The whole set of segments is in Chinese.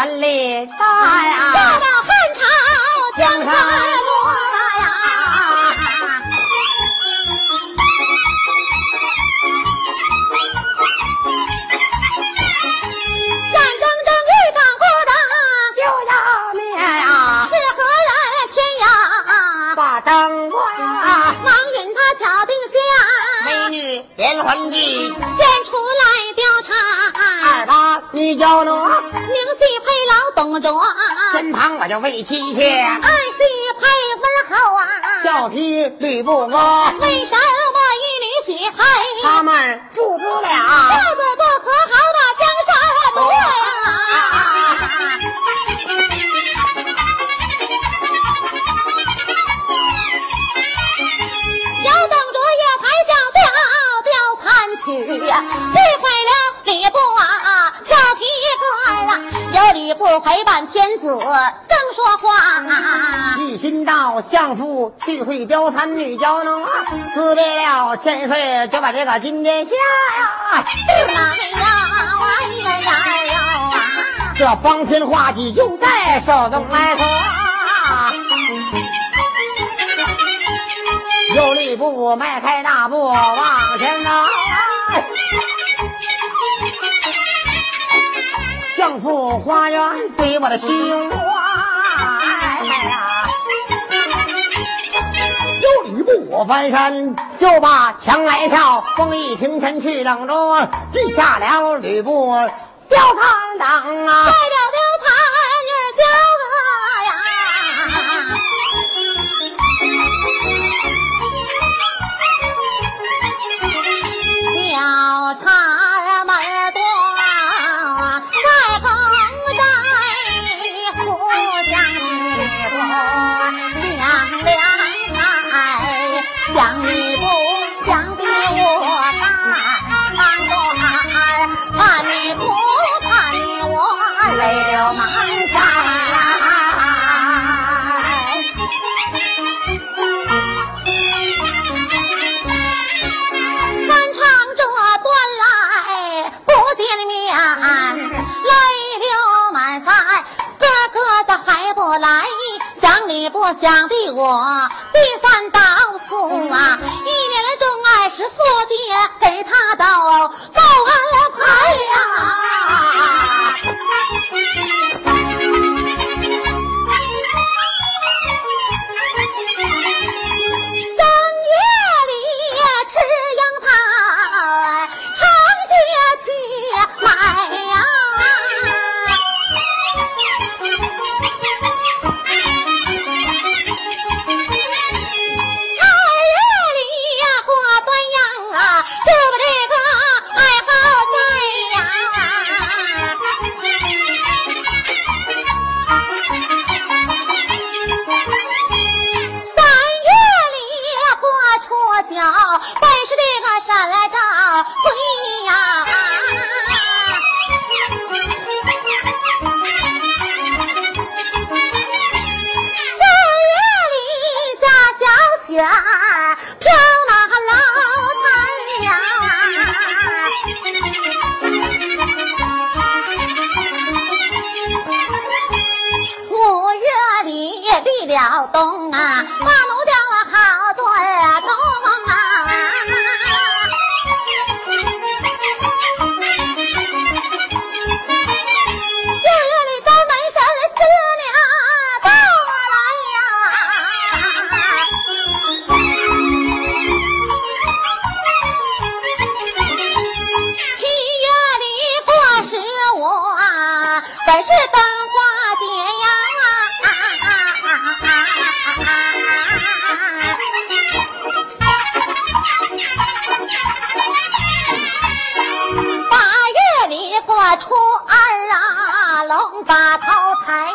权力大呀，要到汉朝江山落呀。战争正遇当不当，就要灭呀，是何人天涯？把灯关啊，王允他敲定下，美女连环计，先出来调查，二八你叫我我就为妻妾，暗戏配温厚啊。俏皮吕布哥，为什么一女许配？他们住不了。父子不和，好把江山夺呀！姚董卓也才想调调参曲，气坏了吕布啊，俏皮哥儿啊，有吕布陪伴天子到相夫去会貂蝉女娇奴，辞别了千岁，就把这个金殿下呀。来呀哎呀呀！这方天画戟就在手中来做，有力步迈开大步往前走。相府花园对我的心吕布翻身就把墙来跳，风一停前去等着，记下了吕布貂蝉等啊。想的我小雪，飘满楼台呀。五月里立了冬把头抬呀。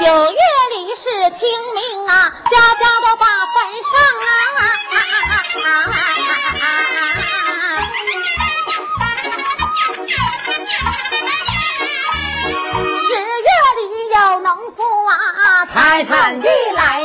九月里是清明啊，家家都把坟上啊。十月里有农夫啊，财产地来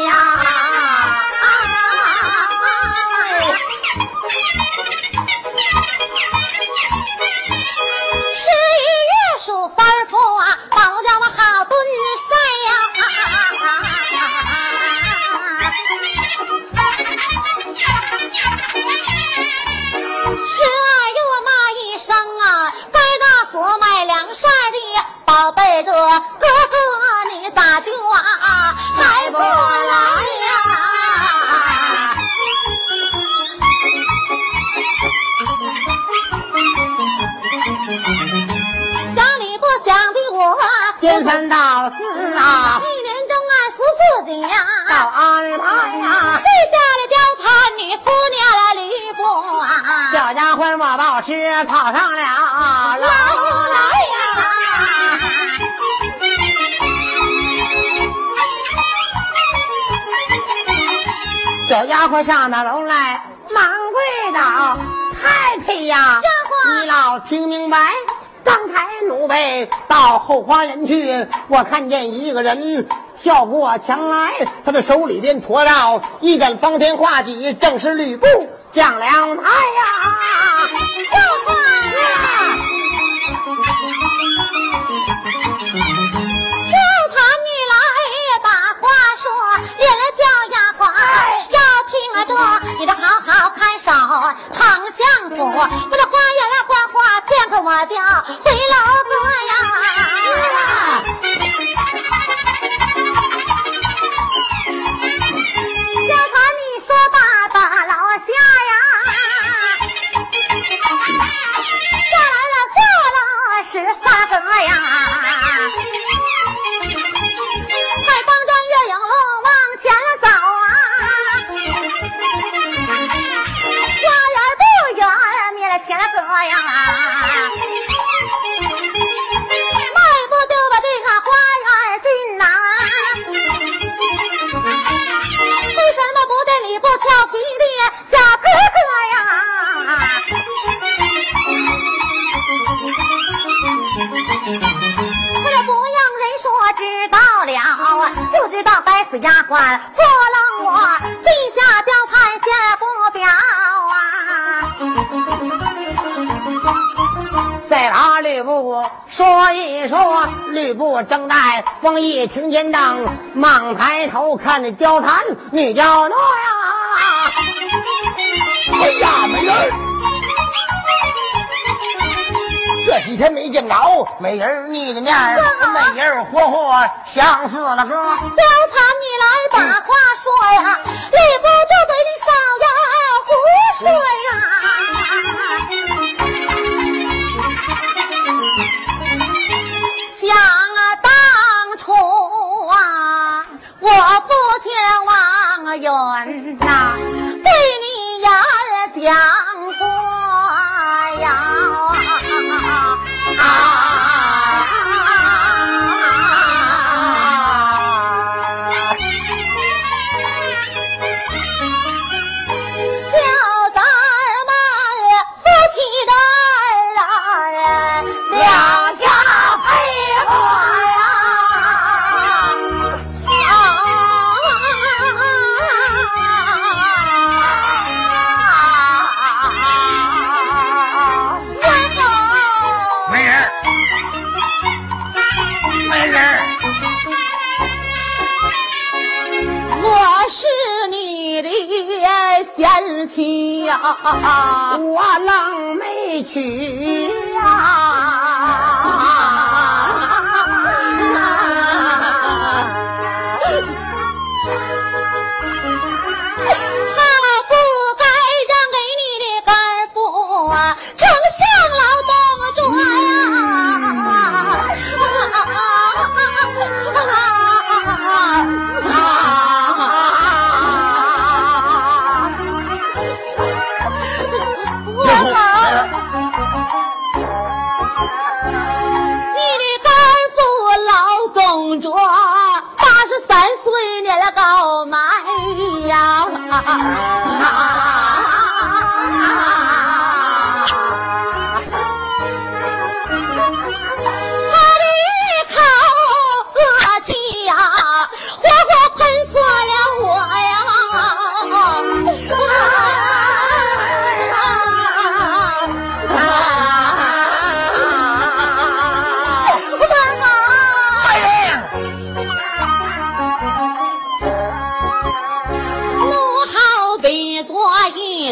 安排呀，这下的貂蝉女夫念了？吕布啊，小家伙我报师跑上了？楼来呀。小丫鬟上到楼来，忙跪倒，太太呀，你老听明白。刚才奴婢到后花园去，我看见一个人跳过墙来，他的手里边驮着一杆方天画戟，正是吕布将梁台呀。又快呀！貂蝉你来把话说，连了叫丫鬟要听着，你得好好看守丞相府，我的花园啊花花，片刻我就咋怎么样啊就知道该死丫鬟错了我，地下貂蝉先不表啊！再把吕布说一说，吕布正在风一停间当，忙抬头看那貂蝉你叫诺呀。哎呀，美人几天没见着美人儿你的面儿，美人儿活活想死了哥。貂蝉，你来把话说呀！吕布这嘴你少呀胡说呀！想啊，当初啊，我父亲王允呐，对你言呀、我愣没娶呀。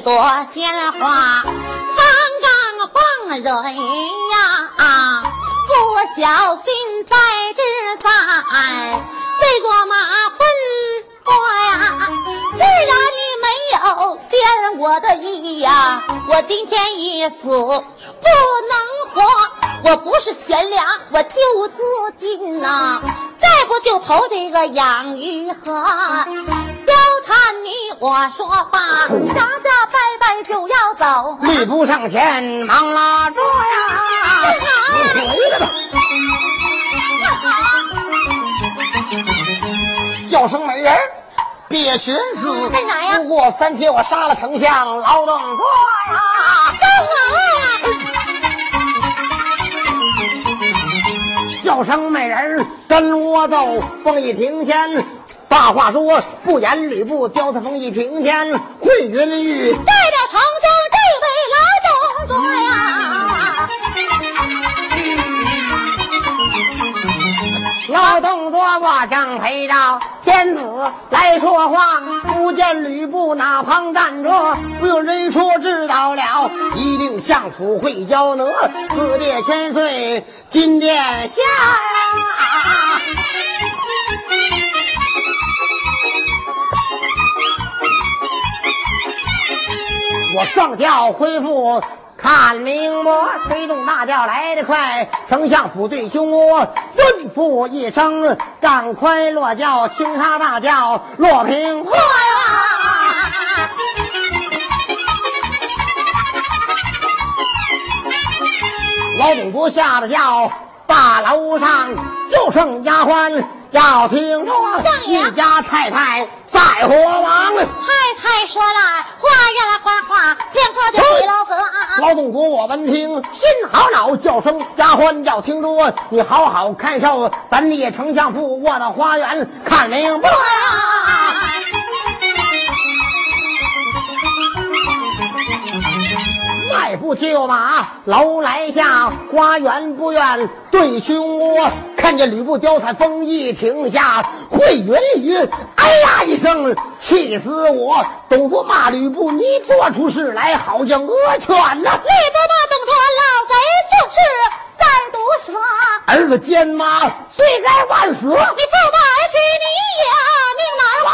朵鲜花，刚刚放蕊呀，不不小心在这在这座马粪窝呀。既然你没有见我的意呀，我今天一死不能活。我不是贤良，我就自尽呐！再不就投这个养鱼河。你我说话，家家拜拜就要走。吕布上前忙拉住呀！你回来吧！叫声美人，别寻思。干啥呀？不过三天我杀了丞相劳动过呀！干啥呀？叫声美人跟我走，凤仪庭前。大话说不言吕布，刁他风一平天会云雨，带着唐僧这位老动者呀。老动作我正陪着天子来说话，不见吕布哪旁站着，不用人说知道了，一定相府会交哪，四殿千岁金殿下呀。我上轿恢复看明白，推动大轿来得快，丞相府对胸窝吩咐一声，赶快落轿，轻纱大轿落平坡呀！老总督下了轿，大楼上就剩丫鬟要听着，一家太太在火王。太太说了，花园来花花，片刻就回老阁。老总国，我闻听心好恼，叫声丫鬟要听着，你好好看笑咱爹丞相府，我到花园看明白迈步就马，楼来下，花园不远对胸窝。看见吕布貂蝉风一停下，会云雨，哎呀一声，气死我！董卓骂吕布，你做出事来，好像恶犬呐！吕布骂董卓，老贼就是三毒蛇。儿子奸妈，罪该万死！你不把儿娶，你也命难活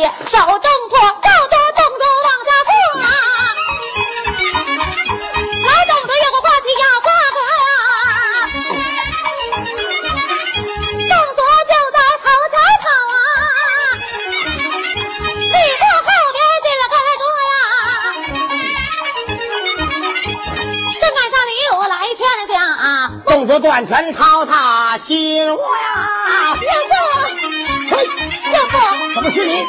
手中托，照着董卓往下拖啊！来，董卓越过挂起呀，花格呀！董卓就在头前跑啊！吕布后边紧了跟着呀！正赶上李武来劝架，董卓断拳掏他心窝呀！岳父，嘿，岳父，怎么是你？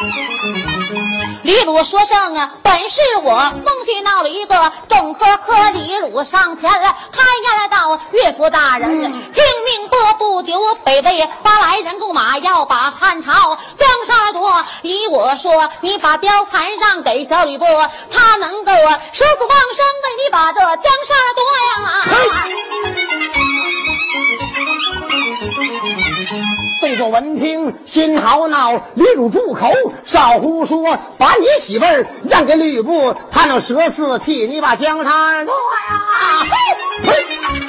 李鲁说声啊，本是我孟去闹了一个董和和李鲁上前开言道：岳父大人，听命播不久，北魏发来人购马，要把汉朝江山夺。依我说，你把貂蝉让给小吕布，他能够啊舍死忘生，为你把这心好恼，李主住口，少胡说，把你媳妇儿让给吕布，他能舍死替你把江山夺呀！嘿，嘿